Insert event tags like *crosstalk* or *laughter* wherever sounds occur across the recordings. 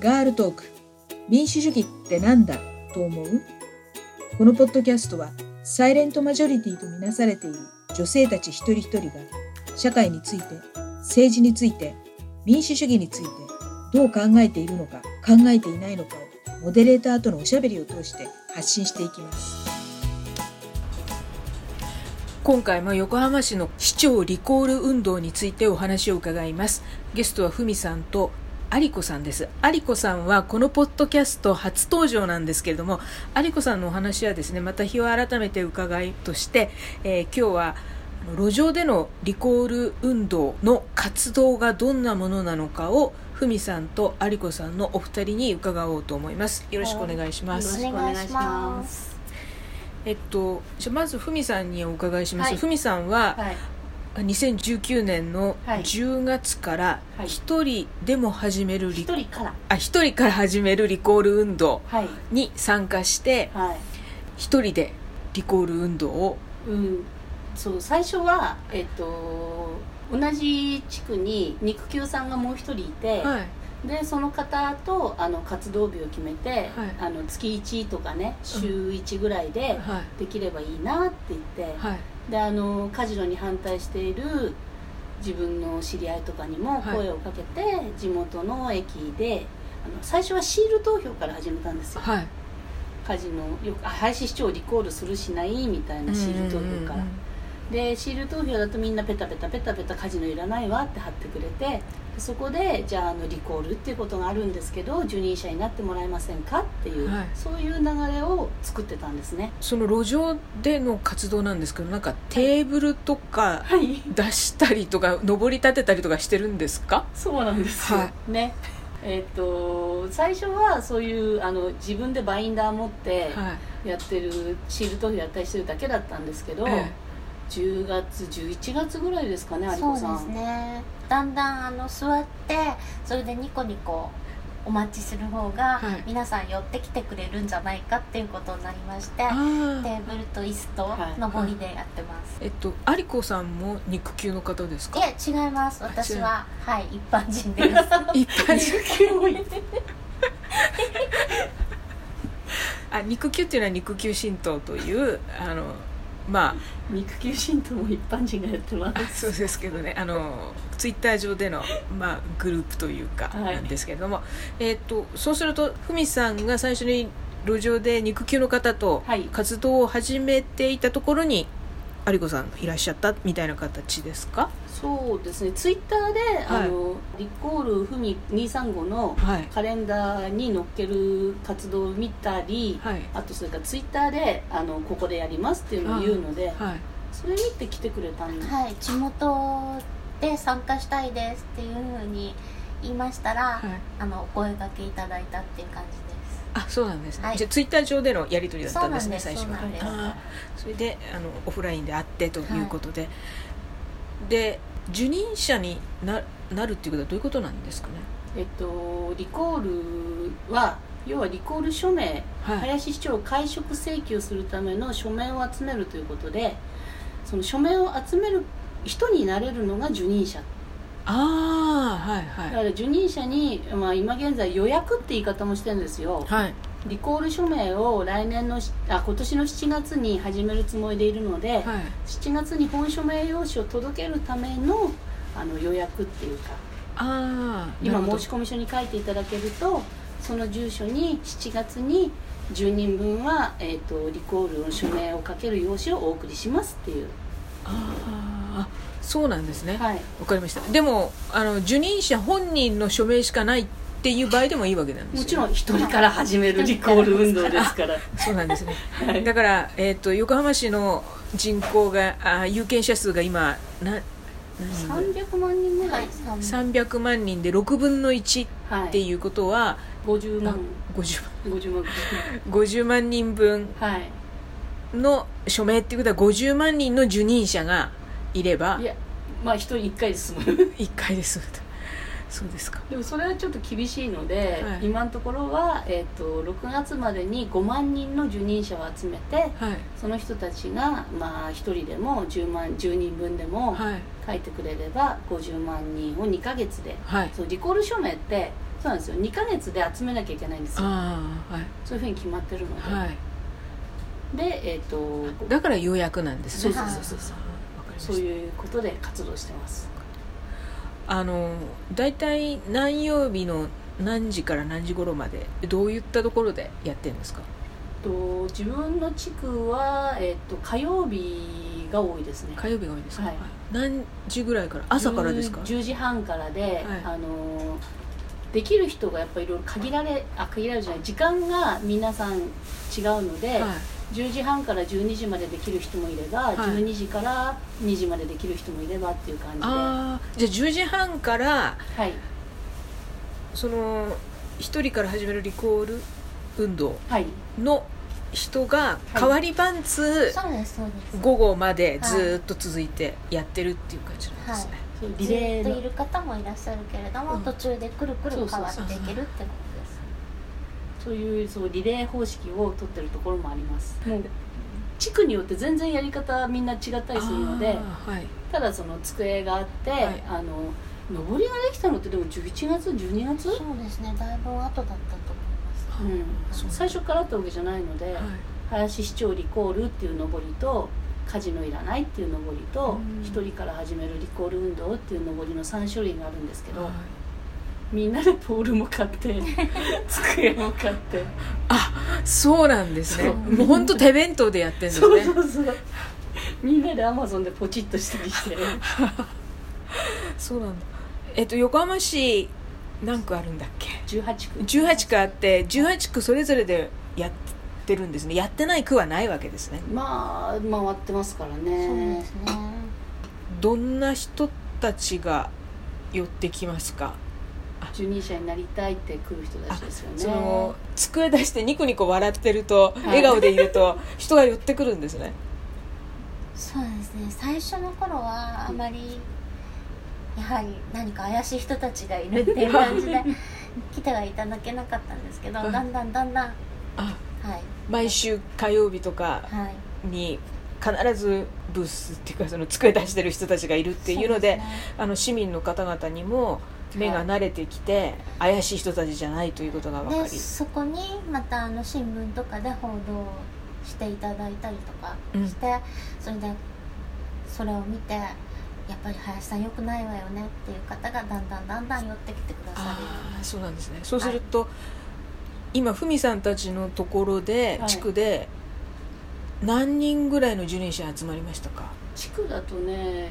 ガールトーク。民主主義ってなんだ？と思う？このポッドキャストはサイレントマジョリティとみなされている女性たち一人一人が社会について政治について民主主義についてどう考えているのか考えていないのかをモデレーターとのおしゃべりを通して発信していきます。今回も横浜市の市長リコール運動についてお話を伺います。ゲストはふみさんと有子さんです。有子さんはこのポッドキャスト初登場なんですけれども、有子さんのお話はですね、また日を改めて伺いとして、えー、今日は路上でのリコール運動の活動がどんなものなのかをふみさんと有子さんのお二人に伺おうと思います。よろしくお願いします。よろしくお願いします。えっと、じゃまずふみさんにお伺いします。ふ、み、さんは、はい2019年の10月から一人でも始めるリ、はい、人から。あ一人から始めるリコール運動に参加して一、人でリコール運動を、うん、そう最初はえっと同じ地区に肉球さんがもう一人いて、はい、でその方とあの活動日を決めて、はい、あの月1とかね週1ぐらいでできればいいなって言って、はいであのカジノに反対している自分の知り合いとかにも声をかけて、はい、地元の駅であの最初はシール投票から始めたんですよ、はい、カジノよく林市長をリコールするしないみたいなシール投票から。でシール投票だとみんなペタペタペタペタカジノいらないわって貼ってくれてそこでじゃああのリコールっていうことがあるんですけど受任者になってもらえませんかっていう、はい、そういう流れを作ってたんですね。その路上での活動なんですけどなんかテーブルとか出したりとか、はい、上り立てたりとかしてるんですか？そうなんですよ、はい、ね。えっ、と最初はそういうあの自分でバインダー持ってやってる、シール投票やったりしてるだけだったんですけど、ええ10月11月ぐらいですかね有子さんそうですね。だんだんあの座ってそれでニコニコお待ちする方が、皆さん寄ってきてくれるんじゃないかっていうことになりまして、テーブルと椅子と上りでやってます、はい、えっと有子さんも肉球の方ですか？いや違います。私ははい一般人です。*laughs* 一般人。*laughs* あ肉球っていうのは肉球神道というあのまあ肉球神道も一般人がやってます。*laughs* そうですけどね。あのツイッター上での、まあ、グループというかなんですけれども、はい、えーと、そうするとふみさんが最初に路上で肉球の方と活動を始めていたところに有子さんいらっしゃったみたいな形ですか？そうですね。ツイッターで、はい、あのリコールふみ235のカレンダーに載っける活動を見たり、はい、あとそれからツイッターであのここでやりますっていうのを言うので、はい、それ見て来てくれたんです、はい、地元で参加したいですっていうふうに言いましたら、あのお声がけいただいたっていう感じあそうなんですね、はい、じゃあツイッター上でのやり取りだったんですね最初はそれであのオフラインで会ってということで、はい、で受任者にななるっていうことはどういうことなんですかね？えっとリコールは要はリコール署名、はい、林市長を解職請求するための署名を集めるということでその署名を集める人になれるのが受任者ああはいはい。だから受任者に、まあ、今現在予約って言い方もしてるんですよ、はい、リコール署名を来年のあ今年の7月に始めるつもりでいるので、はい、7月に本署名用紙を届けるためのあの予約っていうか。あ今申し込み書に書いていただけるとその住所に7月に10人分は、えーと、リコールの署名をかける用紙をお送りしますっていう。ああそうなんですね。はい。わかりました。でもあの受任者本人の署名しかないっていう場合でもいいわけなんですよ、もちろん一人から始めるリコール運動ですから。そうなんですね、はい、だから、えーと、横浜市の人口があ有権者数が今な300万人ぐらい。300万人で6分の1っていうことは、はい、50万50万。50万。50万人分の署名っていうことは50万人の受任者がいれば。いやまあ一人一回で済む。*laughs* 一回で済むと。そうですか。でもそれはちょっと厳しいので、はい、今のところは、えーと、6月までに5万人の受任者を集めて、はい、その人たちが、まあ、1人でも 10, 万10人分でも書いてくれれば50万人を2か月で、はい、そうリコール署名ってそうなんですよ。2か月で集めなきゃいけないんですよ。あ、はい、そういうふうに決まってるので、はい、でえっ、ー、とだから予約なんですね。そうそうそうそうそういうことで活動してます。あの大体何曜日の何時から何時頃までどういったところでやってるんですか？と自分の地区は、えっと、火曜日が多いですね。火曜日が多いですか、はい、何時ぐらいから？朝からですか？10, 10時半からで、はい、あのできる人がやっぱりいろいろ限られあ限られるじゃない時間が皆さん違うので、はい10時半から12時までできる人もいれば、はい、12時から2時までできる人もいればっていう感じで。あじゃあ10時半から、はい、その1人から始めるリコール運動の人が代わり番通、午後までずっと続いてやってるっていう感じなんですね、はい、リレーずっといる方もいらっしゃるけれども、うん、途中でくるくる変わっていけるってことそういうそうリレー方式を取ってるところもあります。もう地区によって全然やり方みんな違ったりするので、はい、ただその机があって、はい、あの上りができたのってでも11月12月？そうですね。だいぶ後だったと思います、うん、最初からあったわけじゃないので、はい、林市長リコールっていう上りとカジノいらないっていう上りと一、人から始めるリコール運動っていう上りの3種類があるんですけど、はいみんなでポールも買って *laughs* 机も買って。あそうなんですね。もう本当手弁当でやってるんですね。そうそうそう。みんなでアマゾンでポチッとしたりして。*laughs* そうなんだ。えっと横浜市何区あるんだっけ？18区。18区あって18区それぞれでやってるんですね。やってない区はないわけですね。まあ回ってますからね。そうですね。どんな人たちが寄ってきますか？受任者になりたいって来る人たちですよね。その机出してニコニコ笑ってると、はい、笑顔でいると人が寄ってくるんですね。そうですね。最初の頃はあまりやはり何か怪しい人たちがいるっていう感じで来てはいただけなかったんですけど、だんだんだんだん、はい、毎週火曜日とかに必ずブースっていうかその机出してる人たちがいるっていうので、ね、あの市民の方々にも目が慣れてきて、はい、怪しい人たちじゃないということが分かりそこにまたあの新聞とかで報道していただいたりとかして、うん、それでそれを見てやっぱり林さんよくないわよねっていう方がだんだんだんだん寄ってきてくださる。あそうなんですね。そうすると、はい、今ふみさんたちのところで、地区で何人ぐらいの受任者集まりましたか？地区だとね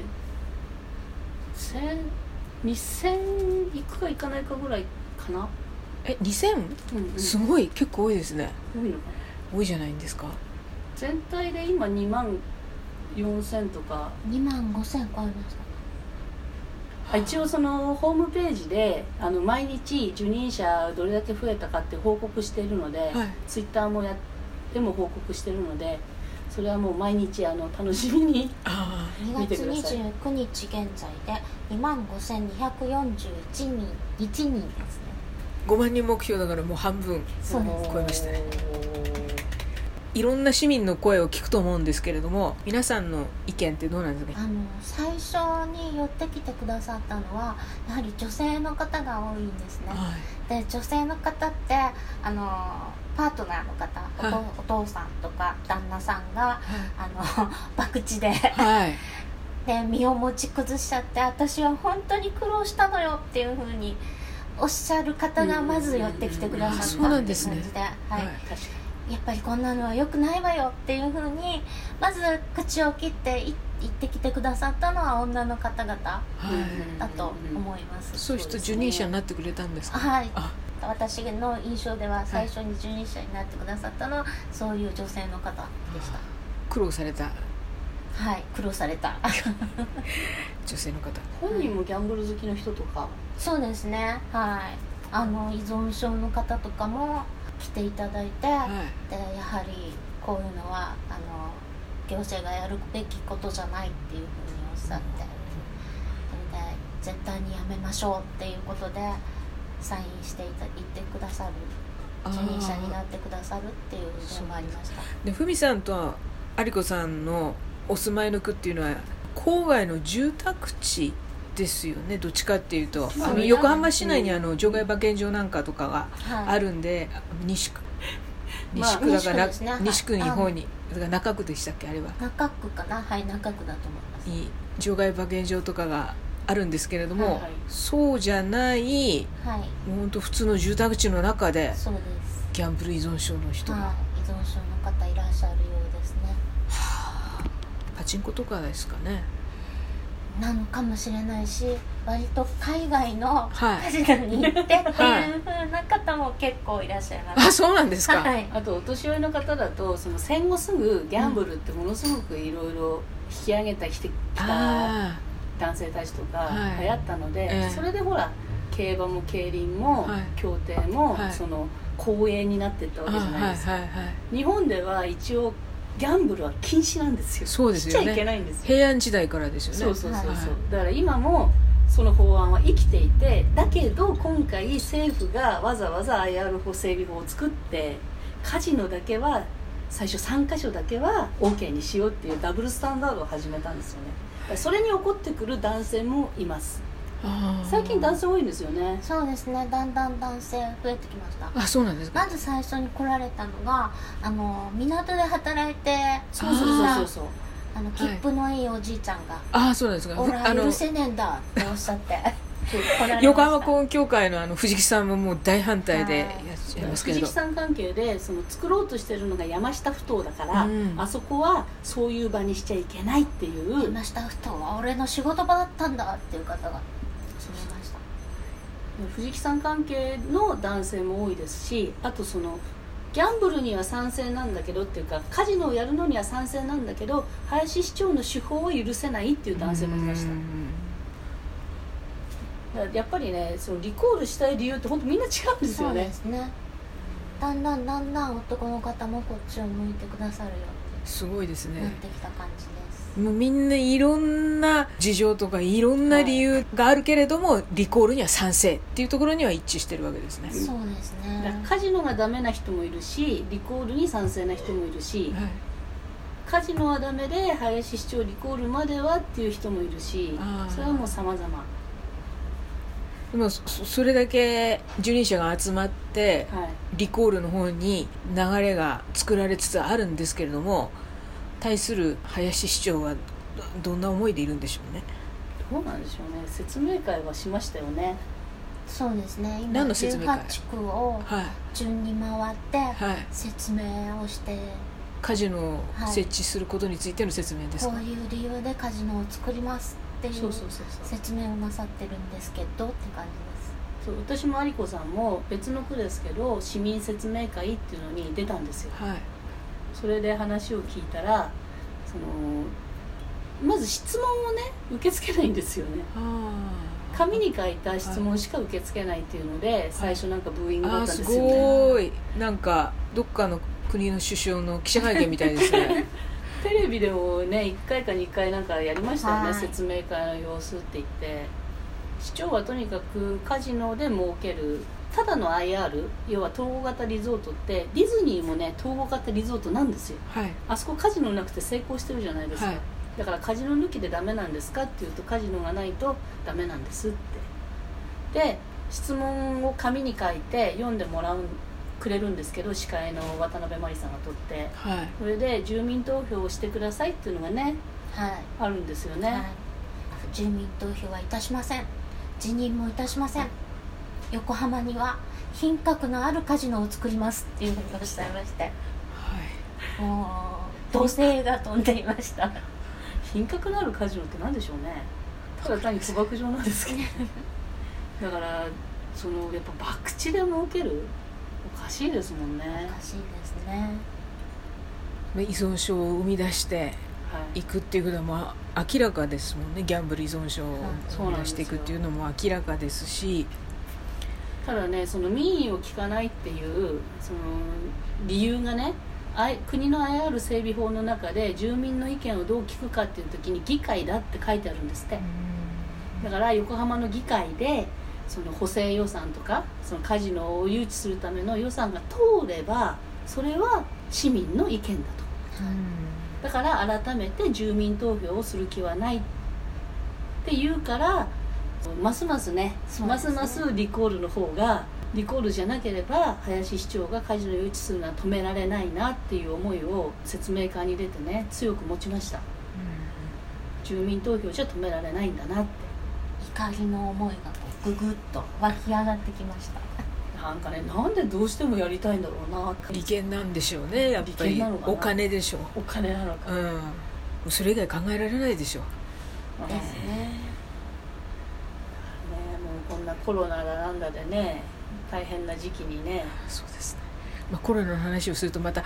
2000いくかいかないかぐらいかな。え2000、うんうん、すごい。結構多いですね。多いのか多いじゃないんですか。全体で今2万4000とか。2万5000超えました。一応そのホームページであの毎日受任者どれだけ増えたかって報告しているので、はい、ツイッターもやっても報告してるのでそれはもう毎日あの楽しみに見てください2月29日現在で2万5241人1人ですね。5万人目標だからもう半分超えましたねいろんな市民の声を聞くと思うんですけれども皆さんの意見ってどうなんですか？あの最初に寄ってきてくださったのはやはり女性の方が多いんですね、はい、で女性の方ってあのパートナーの方、はい、お父さんとか旦那さんが、はい、あの *laughs* 博打で、はい、*laughs* で身を持ち崩しちゃって私は本当に苦労したのよっていうふうにおっしゃる方がまず寄ってきてくださったって感じで、はい、やっぱりこんなのは良くないわよっていうふうにまず口を切って言ってきてくださったのは女の方々だと思います、そういう人受任者になってくれたんですか？はい。私の印象では最初に受任者になってくださったのはそういう女性の方でした。苦労された。はい。苦労された。*laughs* 女性の方。本人もギャンブル好きの人とか。そうですね。はいあの依存症の方とかも来ていただいて、はい、でやはりこういうのはあの行政がやるべきことじゃないっていうふうにおっしゃってそれで絶対にやめましょうっていうことでサインしていた言ってくださる受任者になってくださるっていう点もありました。でふみさんと有子さんのお住まいの区っていうのは郊外の住宅地っですよねどっちかっていうと。あの横浜市内にあの場外馬券場なんかとかがあるんで、はい、西区西区だから、まあ、西区、ね、の方に、中区でしたっけあれは。中区かな。はい中区だと思います。に場外馬券場とかがあるんですけれども、はいはい、そうじゃない、はい、もう本当普通の住宅地の中でそうです。ギャンブル依存症の人。が、はい、依存症の方いらっしゃるようですね。はあ。パチンコとかですかねなのかもしれないし割と海外のカジノに行って *laughs* っていうふうな方も結構いらっしゃいます、はい、あそうなんですか、はい、あとお年寄りの方だとその戦後すぐギャンブルってものすごくいろいろ引き上げたきてきた男性たちとか流行ったので、はいえ。ー、それでほら競馬も競輪も、競艇も、その公営になっていったわけじゃないですか、日本では一応ギャンブルは禁止なんですよ。そうですよ、ね、しちゃいけないんですよ。平安時代からですよね。そうそうそうそう、はい、だから今もその法案は生きていてだけど今回政府がわざわざ IR 法整備法を作ってカジノだけは最初3箇所だけは OK にしようっていうダブルスタンダードを始めたんですよね。それに怒ってくる男性もいます最近男性多いんですよね。そうですね。だんだん男性増えてきました。あそうなんですか。まず最初に来られたのがあの港で働いてそうそうそうそうあの切符のいいおじいちゃんが「あそうなんですか。俺は許せねえんだ」っておっしゃって *laughs* 横浜公園協会のあの藤木さんももう大反対でい。らっしゃいますけど、藤木さん関係でその作ろうとしてるのが山下ふ頭だから、うん、あそこはそういう場にしちゃいけないっていう。山下ふ頭は俺の仕事場だったんだっていう方が藤木さん関係の男性も多いですしあとそのギャンブルには賛成なんだけどっていうかカジノをやるのには賛成なんだけど林市長の手法を許せないっていう男性もいました。やっぱりねそのリコールしたい理由って本当みんな違うんですよね。そうですね。だんだんだんだん男の方もこっちを向いてくださるよすごいですね。なってきた感じでもうみんないろんな事情とかいろんな理由があるけれども、はい、リコールには賛成っていうところには一致してるわけですね。そうですね。カジノがダメな人もいるしリコールに賛成な人もいるし、はい、カジノはダメで林市長リコールまではっていう人もいるしそれはもう様々。でもそれだけ受任者が集まって、はい、リコールの方に流れが作られつつあるんですけれども対する林市長はどんな思いでいるんでしょうね。どうなんでしょうね。説明会はしましたよね。そうですね。今何の説明会？18区を順に回って説明をして、はい、カジノを設置することについての説明ですか、はい、こういう理由でカジノを作りますっていう説明をなさってるんですけどって感じです。そう私も有子さんも別の区ですけど市民説明会っていうのに出たんですよ、はい、それで話を聞いたらそのまず質問をね受け付けないんですよね。紙に書いた質問しか受け付けないっていうので、はい、最初なんかブーイングだったんですよね。すごい。なんかどっかの国の首相の記者会見みたいですね。*laughs* テレビでもね1回か2回なんかやりましたよね、はい、説明会の様子って言って。市長はとにかくカジノで儲けるただの IR 要は統合型リゾートってディズニーもね統合型リゾートなんですよ、はい、あそこカジノなくて成功してるじゃないですか、はい、だからカジノ抜きでダメなんですかっていうとカジノがないとダメなんですって。で質問を紙に書いて読んでもらうくれるんですけど司会の渡辺真理さんが取って、はい、それで住民投票をしてくださいっていうのがね、はい、あるんですよね、住民投票はいたしません。辞任もいたしません横浜には品格のあるカジノを作りますっていうふうにおっしゃいまして、はい、もう土星が飛んでいました。品格のあるカジノって何でしょうね。ただ単に賭博場なんですけど。だからそのやっぱ博打で儲けるおかしいですもんね。おかしいですね。依存症を生み出してい。くっていうのは明らかですもんね。ギャンブル依存症を生み出していくっていうのも明らかですし、ただねその民意を聞かないっていうその理由がね国の IR 整備法の中で住民の意見をどう聞くかっていう時に議会だって書いてあるんですって。だから横浜の議会でその補正予算とかそのカジノを誘致するための予算が通ればそれは市民の意見だと。だから改めて住民投票をする気はないって言うからますますね、ね、ますますリコールの方がリコールじゃなければ林市長がカジノ誘致するのは止められないなっていう思いを説明会に出てね強く持ちました、うん、住民投票じゃ止められないんだなって。怒りの思いがぐぐっと湧き上がってきました。なんかねなんでどうしてもやりたいんだろうな。利権なんでしょうねやっぱり。お金でしょう。お金なのかうん。それ以外考えられないでしょう。ねねもうこんなコロナだなんだでね大変な時期にね。そうですね、まあ、コロナの話をするとまた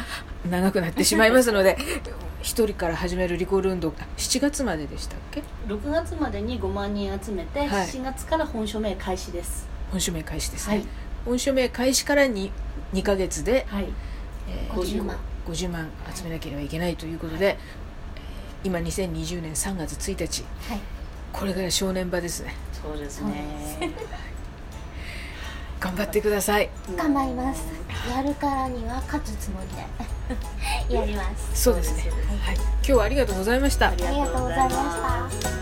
長くなってしまいますので *laughs* 一人から始めるリコール運動7月まででしたっけ？6月までに5万人集めて、はい、7月から本署名開始です。本署名開始ですね、はい、本署名開始から 2, 2ヶ月で、はい。えー、50万。50万集めなければいけないということで、はい、今2020年3月1日、はい、これから正念場ですねそうですね。*laughs* 頑張ってください。頑張ります。やるからには勝つつもりで。*laughs* やります。そうですね、はい、今日はありがとうございました。ありがとうございました